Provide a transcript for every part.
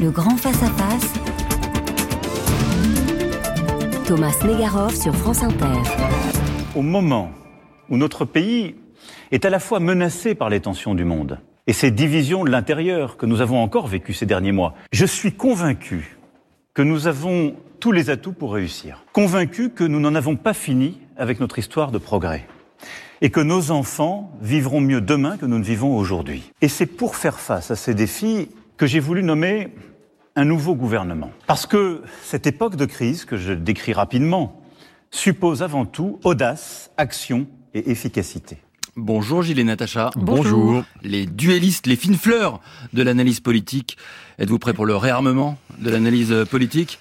Le grand face-à-face. Thomas Negarov sur France Inter. Au moment où notre pays est à la fois menacé par les tensions du monde et ces divisions de l'intérieur que nous avons encore vécues ces derniers mois, je suis convaincu que nous avons tous les atouts pour réussir. Convaincu que nous n'en avons pas fini avec notre histoire de progrès et que nos enfants vivront mieux demain que nous ne vivons aujourd'hui. Et c'est pour faire face à ces défis que j'ai voulu nommer un nouveau gouvernement. Parce que cette époque de crise, que je décris rapidement, suppose avant tout audace, action et efficacité. Bonjour Gilles et Natacha. Bonjour. Les duellistes, les fines fleurs de l'analyse politique. Êtes-vous prêts pour le réarmement de l'analyse politique?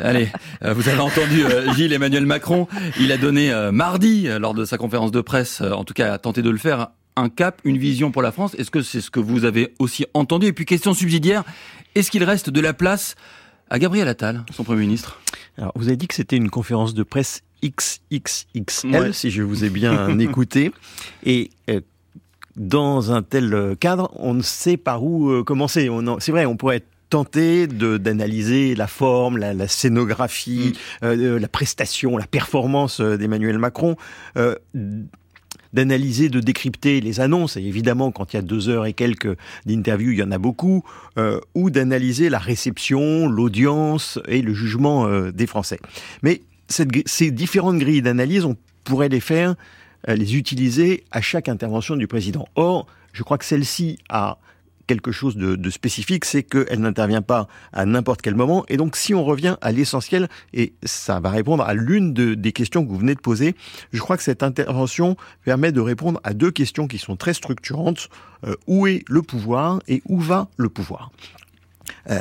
Allez, euh, vous avez entendu euh, Gilles Emmanuel Macron. Il a donné euh, mardi, lors de sa conférence de presse, en tout cas a tenté de le faire, un cap, une vision pour la France. Est-ce que c'est ce que vous avez aussi entendu Et puis question subsidiaire, est-ce qu'il reste de la place à Gabriel Attal, son Premier ministre? Alors, vous avez dit que c'était une conférence de presse XXXL, si je vous ai bien écouté. Et dans un tel cadre, on ne sait par où commencer. C'est vrai, on pourrait être tenté d'analyser la forme, la, la scénographie, mm. euh, la prestation, la performance euh, d'Emmanuel Macron. Euh, d'analyser, de décrypter les annonces, et évidemment quand il y a deux heures et quelques d'interviews, il y en a beaucoup, euh, ou d'analyser la réception, l'audience et le jugement euh, des Français. Mais ces différentes grilles d'analyse, on pourrait les faire, euh, les utiliser à chaque intervention du président. Or, je crois que celle-ci a quelque chose de, spécifique, c'est qu'elle n'intervient pas à n'importe quel moment. Et donc, si on revient à l'essentiel, et ça va répondre à l'une des questions que vous venez de poser, je crois que cette intervention permet de répondre à deux questions qui sont très structurantes. Euh, où est le pouvoir et où va le pouvoir? Euh,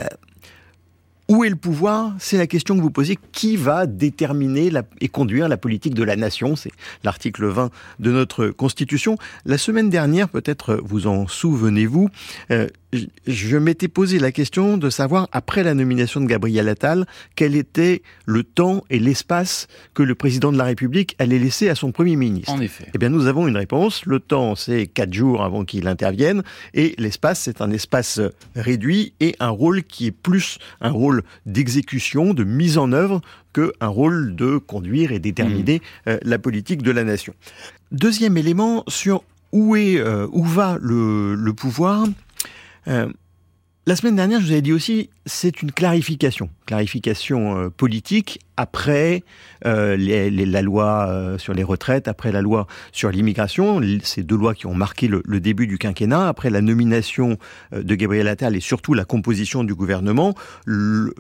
où est le pouvoir? C'est la question que vous posez. Qui va déterminer et conduire la politique de la nation? C'est l'article 20 de notre Constitution. La semaine dernière, peut-être vous en souvenez-vous, euh, je m'étais posé la question de savoir, après la nomination de Gabriel Attal, quel était le temps et l'espace que le président de la République allait laisser à son Premier ministre. En effet. Eh bien, nous avons une réponse. Le temps, c'est quatre jours avant qu'il intervienne, et l'espace, c'est un espace réduit et un rôle qui est plus un rôle d'exécution, de mise en œuvre, qu'un rôle de conduire et déterminer mmh. euh, la politique de la nation. Deuxième élément sur où est, euh, où va le, le pouvoir. Euh, la semaine dernière, je vous avais dit aussi, c'est une clarification, clarification euh, politique après euh, les, la loi sur les retraites, après la loi sur l'immigration, ces deux lois qui ont marqué le, le, début du quinquennat, après la nomination de Gabriel Attal et surtout la composition du gouvernement. Le,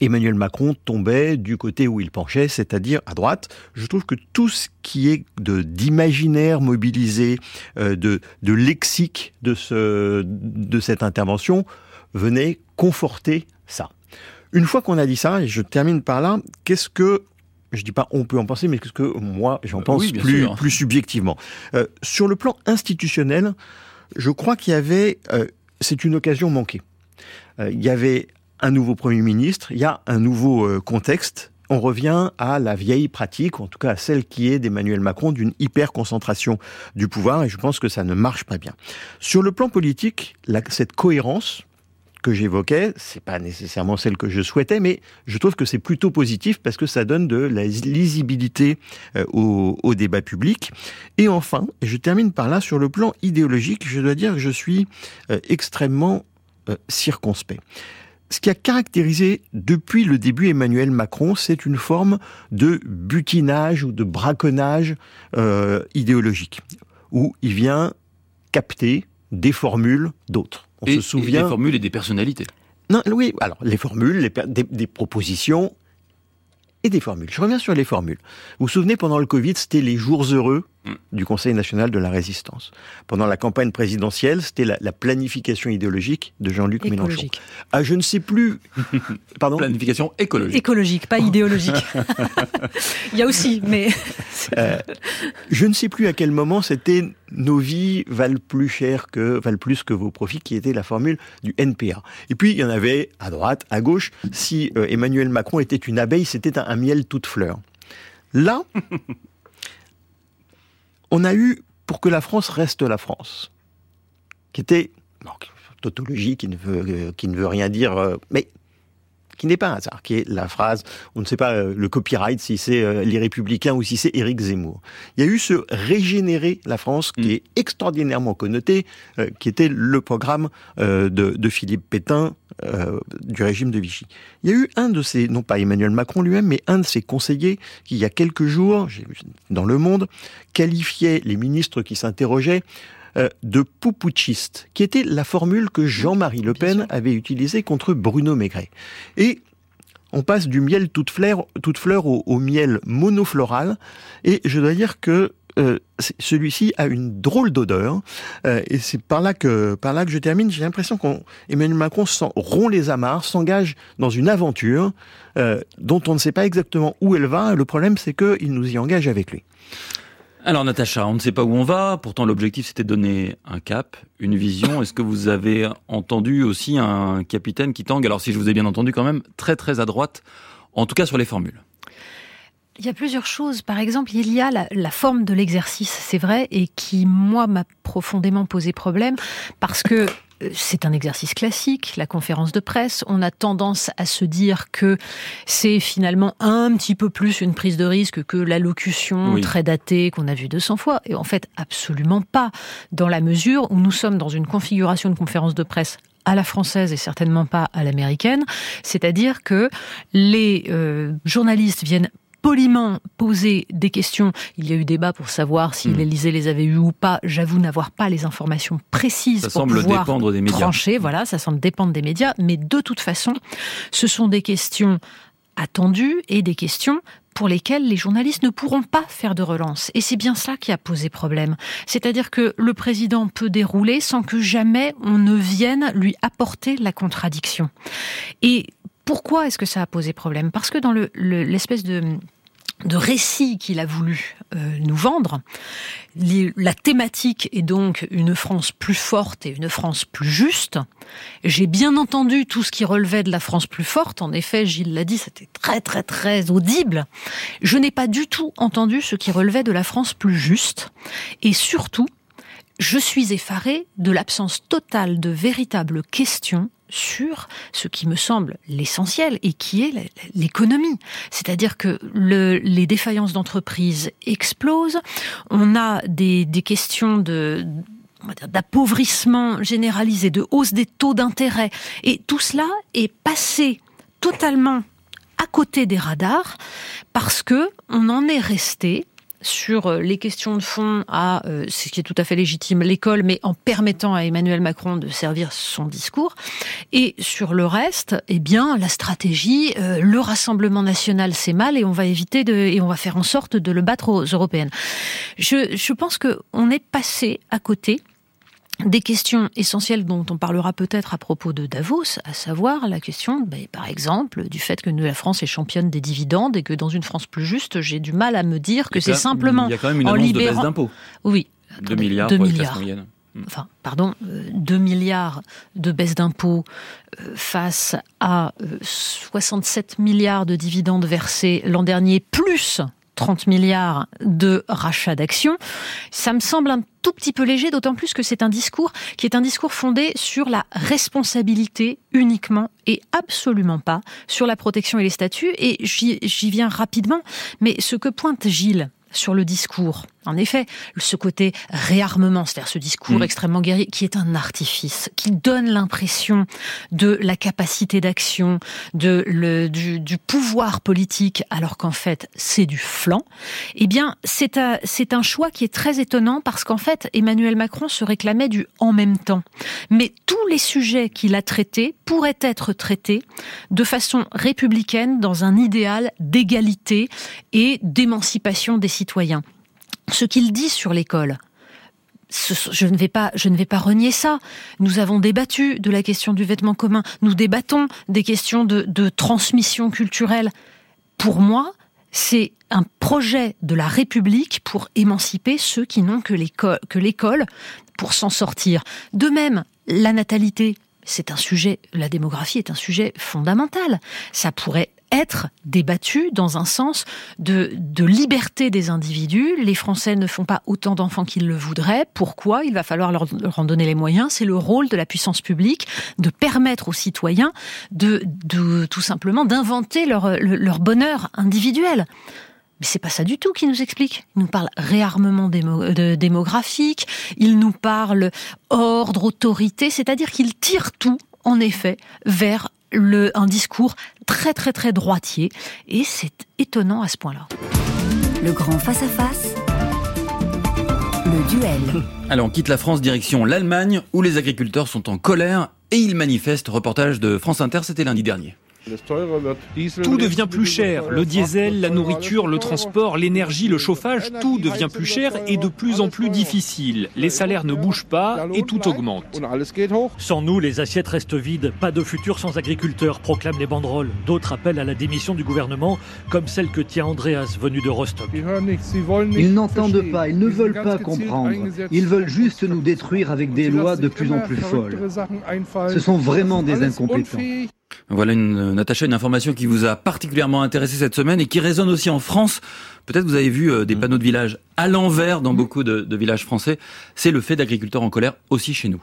Emmanuel Macron tombait du côté où il penchait, c'est-à-dire à droite. Je trouve que tout ce qui est de d'imaginaire mobilisé, euh, de, de lexique de, ce, de cette intervention venait conforter ça. Une fois qu'on a dit ça, et je termine par là, qu'est-ce que je dis pas on peut en penser, mais qu'est-ce que moi j'en pense plus, plus subjectivement. Euh, sur le plan institutionnel, je crois qu'il y avait, euh, c'est une occasion manquée. Euh, il y avait un nouveau Premier ministre, il y a un nouveau euh, contexte. On revient à la vieille pratique, en tout cas à celle qui est d'Emmanuel Macron, d'une hyper-concentration du pouvoir, et je pense que ça ne marche pas bien. Sur le plan politique, cette cohérence, que j'évoquais, c'est pas nécessairement celle que je souhaitais, mais je trouve que c'est plutôt positif parce que ça donne de la lisibilité euh, au, débat public. Et enfin, je termine par là, sur le plan idéologique, je dois dire que je suis euh, extrêmement circonspect ce qui a caractérisé depuis le début Emmanuel Macron, c'est une forme de butinage ou de braconnage euh, idéologique, où il vient capter des formules d'autres. On se souvient. des formules et des personnalités. Non, oui, alors les formules, les, des, des propositions et des formules. Je reviens sur les formules. Vous vous souvenez, pendant le Covid, c'était les jours heureux. Du Conseil national de la résistance. Pendant la campagne présidentielle, c'était la, planification idéologique de Jean-Luc Mélenchon. Ah, je ne sais plus. Pardon. Planification écologique. Écologique, pas idéologique. Il y a aussi, mais. Euh, je ne sais plus à quel moment c'était nos vies valent plus cher que valent plus que vos profits, qui était la formule du NPA. Et puis il y en avait à droite, à gauche. Si euh, Emmanuel Macron était une abeille, c'était un, un miel toute fleur. Là, on a eu, pour que la France reste la France, qui était tautologie qui ne veut, euh, qui ne veut rien dire, euh, mais qui n'est pas un hasard, qui est la phrase, on ne sait pas euh, le copyright si c'est euh, les Républicains ou si c'est Éric Zemmour. Il y a eu ce régénérer la France qui Mm. est extraordinairement connoté, euh, qui était le programme de, de Philippe Pétain euh, du régime de Vichy. Il y a eu un de ces, non pas Emmanuel Macron lui-même, mais un de ses conseillers qui, il y a quelques jours, dans Le Monde, qualifiait les ministres qui s'interrogeaient de poupouchistes, qui était la formule que Jean-Marie Le Pen avait utilisée contre Bruno Maigret. Et on passe du miel toute fleur, toute fleur au, au miel monofloral, et je dois dire que euh, celui-ci a une drôle d'odeur, euh, et c'est par là que par là que je termine. J'ai l'impression qu'Emmanuel Macron rompt les amarres, s'engage dans une aventure euh, dont on ne sait pas exactement où elle va. Le problème, c'est qu'il nous y engage avec lui. Alors Natacha, on ne sait pas où on va, pourtant l'objectif c'était de donner un cap, une vision. Est-ce que vous avez entendu aussi un capitaine qui tangue, alors si je vous ai bien entendu quand même, très très à droite, en tout cas sur les formules Il y a plusieurs choses. Par exemple, il y a la, la forme de l'exercice, c'est vrai, et qui, moi, m'a profondément posé problème parce que c'est un exercice classique, la conférence de presse. On a tendance à se dire que c'est finalement un petit peu plus une prise de risque que l'allocution Oui. très datée qu'on a vue 200 fois. Et en fait, absolument pas. Dans la mesure où nous sommes dans une configuration de conférence de presse à la française et certainement pas à l'américaine, c'est-à-dire que les euh, journalistes viennent poliment poser des questions. Il y a eu débat pour savoir si Mm. l'Élysée les avait eues ou pas. J'avoue n'avoir pas les informations précises Ça pour semble pouvoir dépendre des médias. trancher. Voilà, ça semble dépendre des médias. Mais de toute façon, ce sont des questions attendues et des questions pour lesquelles les journalistes ne pourront pas faire de relance. Et c'est bien cela qui a posé problème. C'est-à-dire que le président peut dérouler sans que jamais on ne vienne lui apporter la contradiction. Et pourquoi est-ce que ça a posé problème? Parce que dans le- le- l'espèce de de récit qu'il a voulu euh, nous vendre. Les- La thématique est donc une France plus forte et une France plus juste. J'ai bien entendu tout ce qui relevait de la France plus forte. En effet, Gilles l'a dit, c'était très très très audible. Je n'ai pas du tout entendu ce qui relevait de la France plus juste. Et surtout, je suis effarée de l'absence totale de véritables questions sur ce qui me semble l'essentiel et qui est l'économie. C'est-à-dire que le- les défaillances d'entreprises explosent. On a des, des questions de d'appauvrissement généralisé, de hausse des taux d'intérêt. Et tout cela est passé totalement à côté des radars parce que on en est resté sur euh, les questions de fond à euh, ce qui est tout à fait légitime l'école mais en permettant à Emmanuel Macron de servir son discours. Et sur le reste eh bien la stratégie euh, le rassemblement national c'est mal et on va éviter de et on va faire en sorte de le battre aux européennes. Je, je pense que on est passé à côté des questions essentielles dont on parlera peut-être à propos de Davos, à savoir la question, ben, par exemple, du fait que nous, la France est championne des dividendes et que dans une France plus juste, j'ai du mal à me dire que c'est simplement... Il y a quand même une en de baisse d'impôts. Oui. 2 Attendez, milliards deux pour les classes milliards. moyennes. Enfin, pardon, euh, 2 milliards de baisse d'impôts euh, face à euh, 67 milliards de dividendes versés l'an dernier, plus 30 milliards de rachats d'actions, ça me semble un tout petit peu léger, d'autant plus que c'est un discours qui est un discours fondé sur la responsabilité uniquement et absolument pas sur la protection et les statuts. Et j'y j'y viens rapidement, mais ce que pointe Gilles sur le discours, en effet, ce côté réarmement, c'est-à-dire ce discours Mm. extrêmement guerrier, qui est un artifice, qui donne l'impression de la capacité d'action, de le, du, du pouvoir politique, alors qu'en fait c'est du flanc. Eh bien, c'est un, c'est un choix qui est très étonnant parce qu'en fait Emmanuel Macron se réclamait du en même temps. Mais tous les sujets qu'il a traités pourraient être traités de façon républicaine dans un idéal d'égalité et d'émancipation des citoyens. Ce qu'il dit sur l'école, je ne vais pas, renier ça. Nous avons débattu de la question du vêtement commun. Nous débattons des questions de, transmission culturelle. Pour moi, c'est un projet de la République pour émanciper ceux qui n'ont que l'école pour s'en sortir. De même, la natalité, c'est un sujet, la démographie est un sujet fondamental. Ça pourrait être débattu dans un sens de, de liberté des individus. Les Français ne font pas autant d'enfants qu'ils le voudraient. Pourquoi? Il va falloir leur, en donner les moyens. C'est le rôle de la puissance publique de permettre aux citoyens de, de tout simplement d'inventer leur, leur bonheur individuel. Mais c'est pas ça du tout qu'il nous explique. Il nous parle réarmement démographique, il nous parle ordre, autorité, c'est-à-dire qu'il tire tout, en effet, vers le, un discours très très très droitier. Et c'est étonnant à ce point-là. Le grand face-à-face. Le duel. Alors on quitte la France direction l'Allemagne où les agriculteurs sont en colère et ils manifestent. Reportage de France Inter, c'était lundi dernier. Tout devient plus cher. Le diesel, la nourriture, le transport, l'énergie, le chauffage, tout devient plus cher et de plus en plus difficile. Les salaires ne bougent pas et tout augmente. Sans nous, les assiettes restent vides. Pas de futur sans agriculteurs, proclament les banderoles. D'autres appellent à la démission du gouvernement, comme celle que tient Andreas, venu de Rostock. Ils n'entendent pas, ils ne veulent pas comprendre. Ils veulent juste nous détruire avec des lois de plus en plus folles. Ce sont vraiment des incompétents. Voilà une, Natacha, une information qui vous a particulièrement intéressé cette semaine et qui résonne aussi en France. Peut-être vous avez vu euh, des mm. panneaux de village à l'envers dans beaucoup de, villages français. C'est le fait d'agriculteurs en colère aussi chez nous.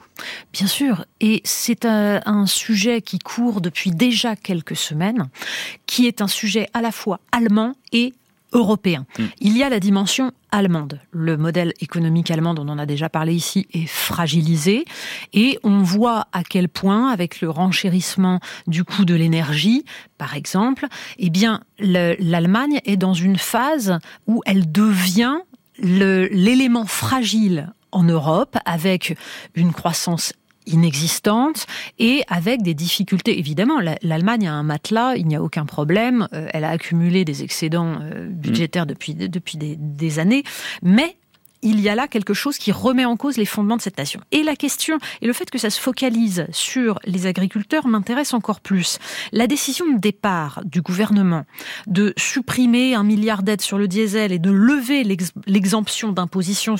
Bien sûr. Et c'est un, un sujet qui court depuis déjà quelques semaines, qui est un sujet à la fois allemand et européen. Mm. Il y a la dimension allemande. Le modèle économique allemand, dont on a déjà parlé ici, est fragilisé et on voit à quel point, avec le renchérissement du coût de l'énergie, par exemple, eh bien, l'Allemagne est dans une phase où elle devient l'élément fragile en Europe avec une croissance inexistante et avec des difficultés. Évidemment, l'Allemagne a un matelas, il n'y a aucun problème. Euh, elle a accumulé des excédents euh, budgétaires mm. depuis, depuis des, des années, mais il y a là quelque chose qui remet en cause les fondements de cette nation. Et la question, et le fait que ça se focalise sur les agriculteurs m'intéresse encore plus. La décision de départ du gouvernement de supprimer un milliard d'aides sur le diesel et de lever l'exemption d'imposition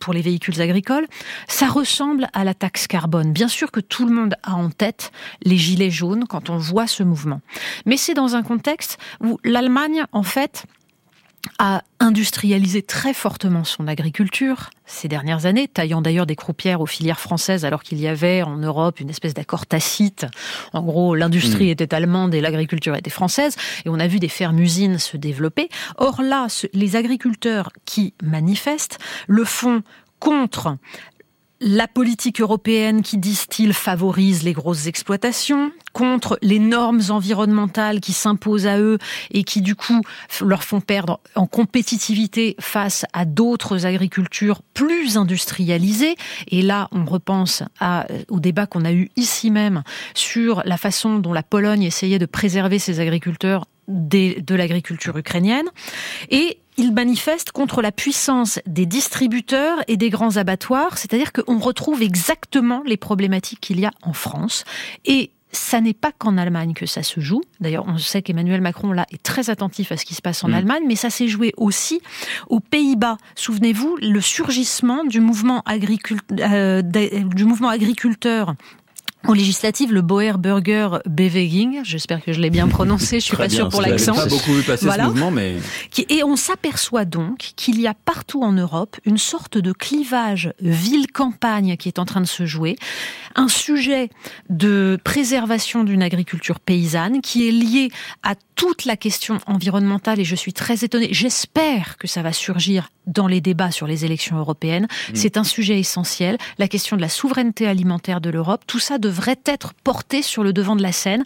pour les véhicules agricoles, ça ressemble à la taxe carbone. Bien sûr que tout le monde a en tête les gilets jaunes quand on voit ce mouvement. Mais c'est dans un contexte où l'Allemagne, en fait, a industrialisé très fortement son agriculture ces dernières années, taillant d'ailleurs des croupières aux filières françaises alors qu'il y avait en Europe une espèce d'accord tacite. En gros, l'industrie hmm. était allemande et l'agriculture était française et on a vu des fermes-usines se développer. Or là, les agriculteurs qui manifestent le font contre la politique européenne qui, disent-ils, favorise les grosses exploitations, contre les normes environnementales qui s'imposent à eux et qui, du coup, leur font perdre en compétitivité face à d'autres agricultures plus industrialisées. Et là, on repense à, au débat qu'on a eu ici même sur la façon dont la Pologne essayait de préserver ses agriculteurs de l'agriculture ukrainienne. Et il manifeste contre la puissance des distributeurs et des grands abattoirs, c'est-à-dire qu'on retrouve exactement les problématiques qu'il y a en France. Et ça n'est pas qu'en Allemagne que ça se joue. D'ailleurs, on sait qu'Emmanuel Macron, là, est très attentif à ce qui se passe en mm. Allemagne, mais ça s'est joué aussi aux Pays-Bas. Souvenez-vous, le surgissement du mouvement, euh, du mouvement agriculteur aux législatives, le Boer Burger Beweging, j'espère que je l'ai bien prononcé, je suis pas sûre pour l'accent. pas beaucoup vu passer ce mouvement, mais et on s'aperçoit donc qu'il y a partout en Europe une sorte de clivage ville-campagne qui est en train de se jouer, un sujet de préservation d'une agriculture paysanne qui est lié à toute la question environnementale et je suis très étonnée. J'espère que ça va surgir dans les débats sur les élections européennes. Mm. C'est un sujet essentiel. La question de la souveraineté alimentaire de l'Europe, tout ça devrait être porté sur le devant de la scène.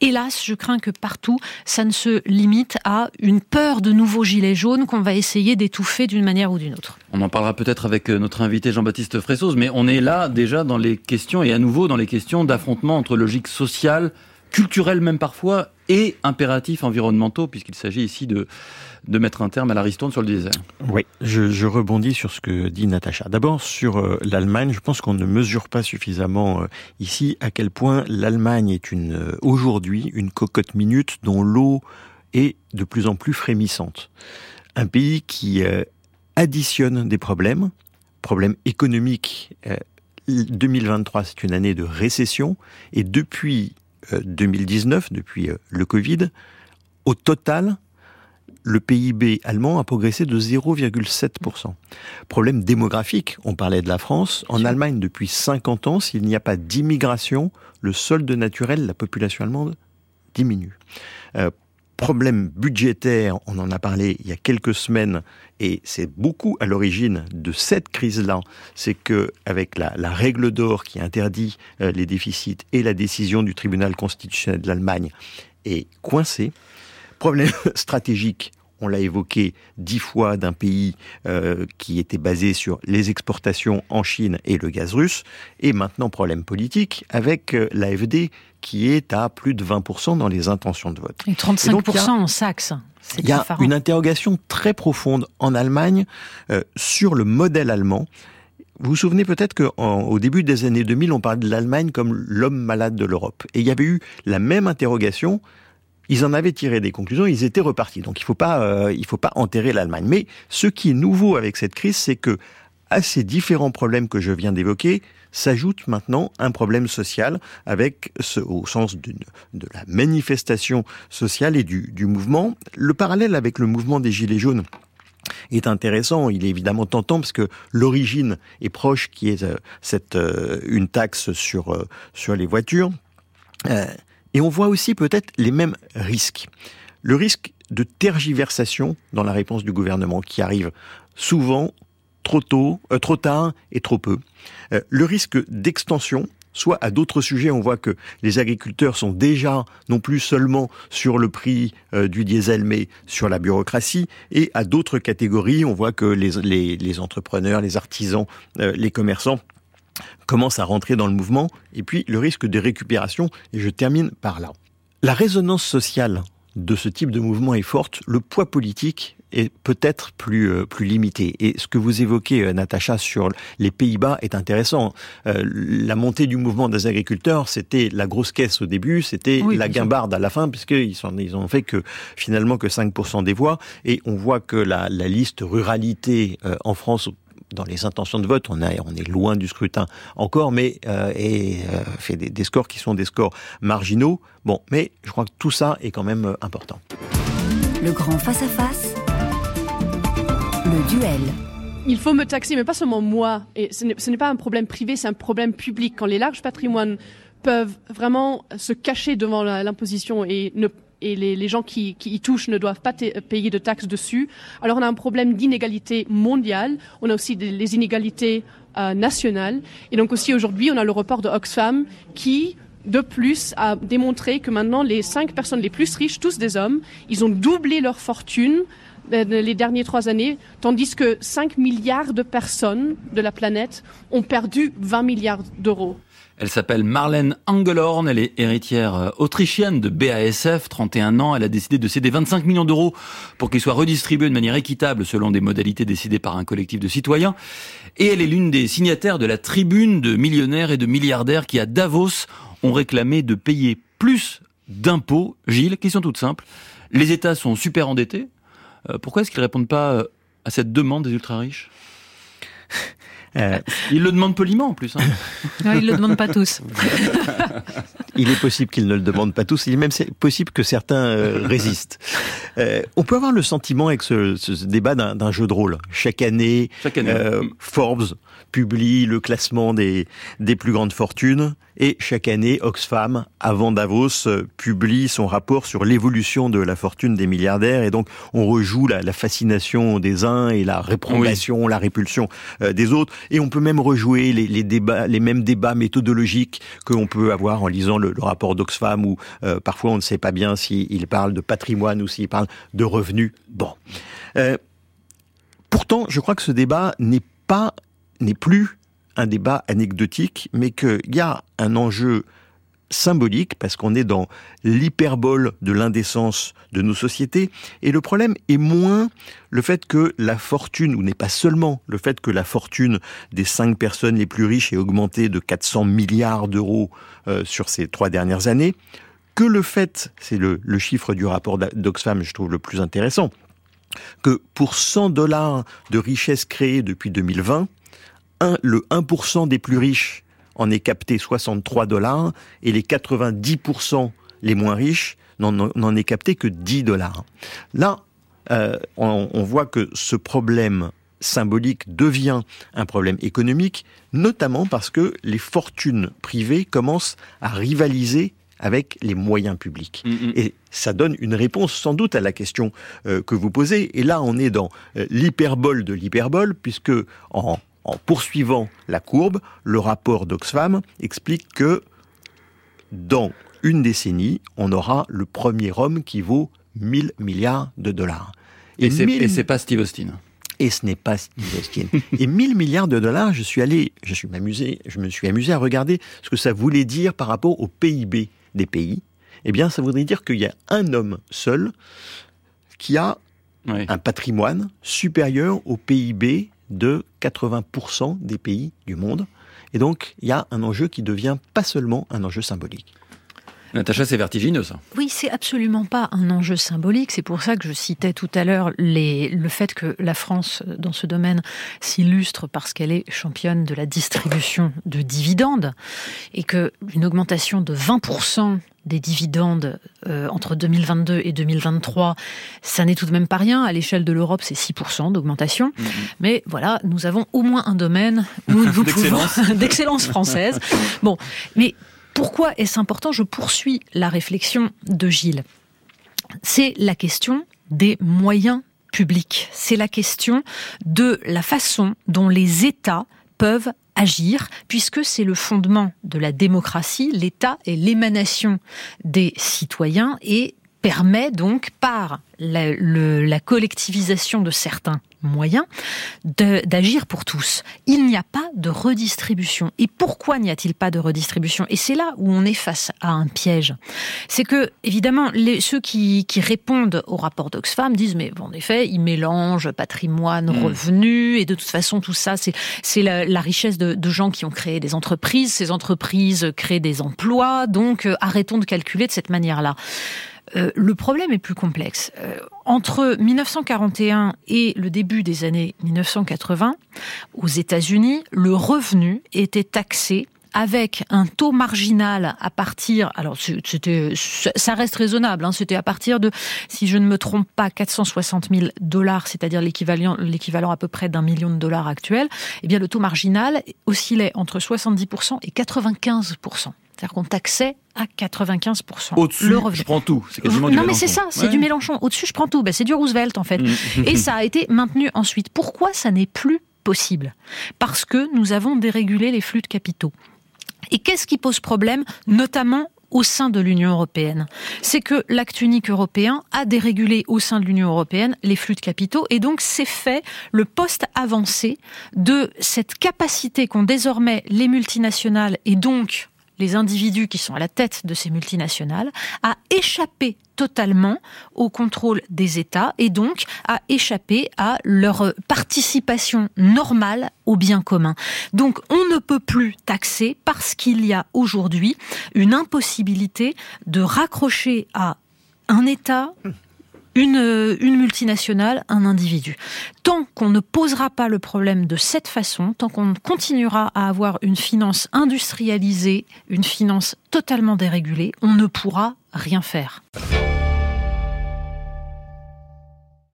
Hélas, je crains que partout, ça ne se limite à une peur de nouveaux gilets jaunes qu'on va essayer d'étouffer d'une manière ou d'une autre. On en parlera peut-être avec euh, notre invité Jean-Baptiste Fressos, mais on est là déjà dans les questions et à nouveau dans les questions d'affrontement entre logique sociale, culturelle même parfois, et impératifs environnementaux, puisqu'il s'agit ici de, de mettre un terme à la ristourne sur le diesel. Oui, je, je, rebondis sur ce que dit Natacha. D'abord, sur euh, l'Allemagne, je pense qu'on ne mesure pas suffisamment euh, ici à quel point l'Allemagne est une euh, aujourd'hui une cocotte minute dont l'eau est de plus en plus frémissante. Un pays qui additionne des problèmes, problèmes économiques. 2023, c'est une année de récession, et depuis 2019, euh, depuis euh, le Covid, au total, le PIB allemand a progressé de 0,7%. Problème démographique, on parlait de la France. En Allemagne, depuis 50 ans, s'il n'y a pas d'immigration, le solde naturel, la population allemande, diminue. Euh, problème budgétaire, on en a parlé il y a quelques semaines, et c'est beaucoup à l'origine de cette crise-là, c'est que avec la, règle d'or qui interdit euh, les déficits et la décision du tribunal constitutionnel de l'Allemagne est coincée. Problème stratégique, on l'a évoqué dix fois d'un pays euh, qui était basé sur les exportations en Chine et le gaz russe, et maintenant problème politique avec euh, l'AFD qui est à plus de 20% dans les intentions de vote. Et 35% en Saxe. Il y a une interrogation très profonde en Allemagne euh, sur le modèle allemand. Vous vous souvenez peut-être qu'au début des années 2000, on parlait de l'Allemagne comme l'homme malade de l'Europe. Et il y avait eu la même interrogation ils en avaient tiré des conclusions, ils étaient repartis. Donc il faut pas, euh, il faut pas enterrer l'Allemagne. Mais ce qui est nouveau avec cette crise, c'est que à ces différents problèmes que je viens d'évoquer, s'ajoute maintenant un problème social avec ce, au sens de la manifestation sociale et du, du mouvement. Le parallèle avec le mouvement des Gilets jaunes est intéressant. Il est évidemment tentant parce que l'origine est proche, qui est euh, cette euh, une taxe sur sur les voitures. Et on voit aussi peut-être les mêmes risques. Le risque de tergiversation dans la réponse du gouvernement qui arrive souvent trop tôt, euh, trop tard et trop peu. Euh, le risque d'extension, soit à d'autres sujets, on voit que les agriculteurs sont déjà non plus seulement sur le prix euh, du diesel, mais sur la bureaucratie, et à d'autres catégories, on voit que les, entrepreneurs, les artisans, les commerçants commence à rentrer dans le mouvement, et puis le risque de récupération, et je termine par là. La résonance sociale de ce type de mouvement est forte, le poids politique est peut-être plus euh, plus limité. Et ce que vous évoquez, euh, Natacha, sur les Pays-Bas est intéressant. Euh, la montée du mouvement des agriculteurs, c'était la grosse caisse au début, c'était la guimbarde à la fin, puisqu'ils sont, ils ont fait que finalement que 5% des voix. Et on voit que la, la liste ruralité en France dans les intentions de vote, on, on est loin du scrutin encore, mais euh, et euh, fait des, scores qui sont des scores marginaux. Bon, mais je crois que tout ça est quand même euh, important. Le grand face à face, le duel. Il faut me taxer, mais pas seulement moi. Et ce n'est pas un problème privé, c'est un problème public. Quand les larges patrimoines peuvent vraiment se cacher devant l'imposition et ne et les, gens qui, y touchent ne doivent pas payer de taxes dessus. Alors on a un problème d'inégalité mondiale, on a aussi des, les inégalités euh, nationales, et donc aussi aujourd'hui on a le report de Oxfam qui de plus a démontré que maintenant les cinq personnes les plus riches, tous des hommes, ils ont doublé leur fortune euh, les dernières trois années, tandis que 5 milliards de personnes de la planète ont perdu 20 milliards d'euros. Elle s'appelle Marlène Angelhorn, elle est héritière euh, autrichienne de BASF, 31 ans. Elle a décidé de céder 25 millions d'euros pour qu'ils soient redistribués de manière équitable selon des modalités décidées par un collectif de citoyens. Et elle est l'une des signataires de la tribune de millionnaires et de milliardaires qui, à Davos, ont réclamé de payer plus d'impôts. Gilles, question toute simple. Les États sont super endettés. Euh, pourquoi est-ce qu'ils répondent pas euh, à cette demande des ultra-riches? euh, il le demande poliment en plus. Hein. non, il le demande pas tous. il est possible qu'il ne le demande pas tous. Il est même possible que certains euh, résistent. Euh, on peut avoir le sentiment avec ce, ce débat d'un jeu de rôle. Chaque année, Chaque année. Euh, Forbes publie le classement des, des plus grandes fortunes et chaque année, Oxfam, avant Davos, euh, publie son rapport sur l'évolution de la fortune des milliardaires et donc on rejoue la, la fascination des uns et la réprobation, la répulsion des autres et on peut même rejouer les, les débats, les mêmes débats méthodologiques que l'on peut avoir en lisant le, rapport d'Oxfam où parfois on ne sait pas bien s'il parle de patrimoine ou s'il parle de revenus. Bon. Euh, pourtant, je crois que ce débat n'est pas, n'est plus un débat anecdotique, mais qu'il y a un enjeu symbolique parce qu'on est dans l'hyperbole de l'indécence de nos sociétés. Et le problème est moins le fait que la fortune ou n'est pas seulement le fait que la fortune des cinq personnes les plus riches ait augmenté de 400 milliards d'euros euh, sur ces trois dernières années que le fait, c'est le, chiffre du rapport d'Oxfam, je trouve le plus intéressant, que pour 100 dollars de richesse créée depuis 2020, le 1% des plus riches en est capté 63 dollars et les 90% les moins riches n'en ait capté que 10 dollars. Là, euh, on, on voit que ce problème symbolique devient un problème économique, notamment parce que les fortunes privées commencent à rivaliser avec les moyens publics. Mm, Et ça donne une réponse sans doute à la question euh, que vous posez. Et là, on est dans euh, l'hyperbole de l'hyperbole, puisque en, en poursuivant la courbe, le rapport d'Oxfam explique que dans une décennie, on aura le premier homme qui vaut 1000 milliards de dollars. Et c'est 1000 et c'est pas Steve Austin. et ce n'est pas Steve Austin. et 1000 milliards de dollars, je suis allé, je suis amusé, je me suis amusé à regarder ce que ça voulait dire par rapport au PIB des pays. Eh bien, ça voudrait dire qu'il y a un homme seul qui a Oui. un patrimoine supérieur au PIB de 80% des pays du monde. Et donc, il y a un enjeu qui devient pas seulement un enjeu symbolique. Natacha, c'est vertigineux ça. Oui, c'est absolument pas un enjeu symbolique. C'est pour ça que je citais tout à l'heure les- le fait que la France, dans ce domaine, s'illustre parce qu'elle est championne de la distribution de dividendes et que une augmentation de 20% des dividendes euh, entre 2022 et 2023, ça n'est tout de même pas rien. À l'échelle de l'Europe, c'est 6% d'augmentation. Mais voilà, nous avons au moins un domaine où nous pouvons- D'excellence. d'excellence française. Bon, mais pourquoi est-ce important? Je poursuis la réflexion de Gilles. C'est la question des moyens publics. C'est la question de la façon dont les États peuvent agir, puisque c'est le fondement de la démocratie. L'État est l'émanation des citoyens et permet donc, par la, le- la collectivisation de certains moyens, d'agir pour tous. Il n'y a pas de redistribution. Et pourquoi n'y a-t-il pas de redistribution? Et c'est là où on est face à un piège. C'est que, évidemment, les, ceux qui, qui répondent au rapport d'Oxfam disent, mais bon, en effet, ils mélangent patrimoine, revenus, et de toute façon, tout ça, c'est c'est la, la richesse de, de gens qui ont créé des entreprises. Ces entreprises créent des emplois, donc euh, arrêtons de calculer de cette manière-là. Euh, le problème est plus complexe. Euh, entre 1941 et le début des années 1980, aux États-Unis, le revenu était taxé avec un taux marginal à partir, alors c'était, ça reste raisonnable, hein, c'était à partir de, si je ne me trompe pas, 460 000 dollars, c'est-à-dire l'équivalent, l'équivalent à peu près d'un million de dollars actuels. Eh bien, le taux marginal oscillait entre 70% et 95%. C'est-à-dire qu'on taxait à 95% Au-dessus, le revenu. je prends tout. C'est quasiment du Non, mais c'est ça, c'est Ouais. du Mélenchon. Au-dessus, je prends tout. Ben, c'est du Roosevelt, en fait. Mm. Et ça a été maintenu ensuite. Pourquoi ça n'est plus possible? Parce que nous avons dérégulé les flux de capitaux. Et qu'est-ce qui pose problème, notamment au sein de l'Union européenne? C'est que l'acte unique européen a dérégulé au sein de l'Union européenne les flux de capitaux et donc c'est fait le poste avancé de cette capacité qu'ont désormais les multinationales et donc les individus qui sont à la tête de ces multinationales à échapper totalement au contrôle des États et donc à échapper à leur participation normale au bien commun. Donc on ne peut plus taxer parce qu'il y a aujourd'hui une impossibilité de raccrocher à un État une, une multinationale, un individu. Tant qu'on ne posera pas le problème de cette façon, tant qu'on continuera à avoir une finance industrialisée, une finance totalement dérégulée, on ne pourra rien faire.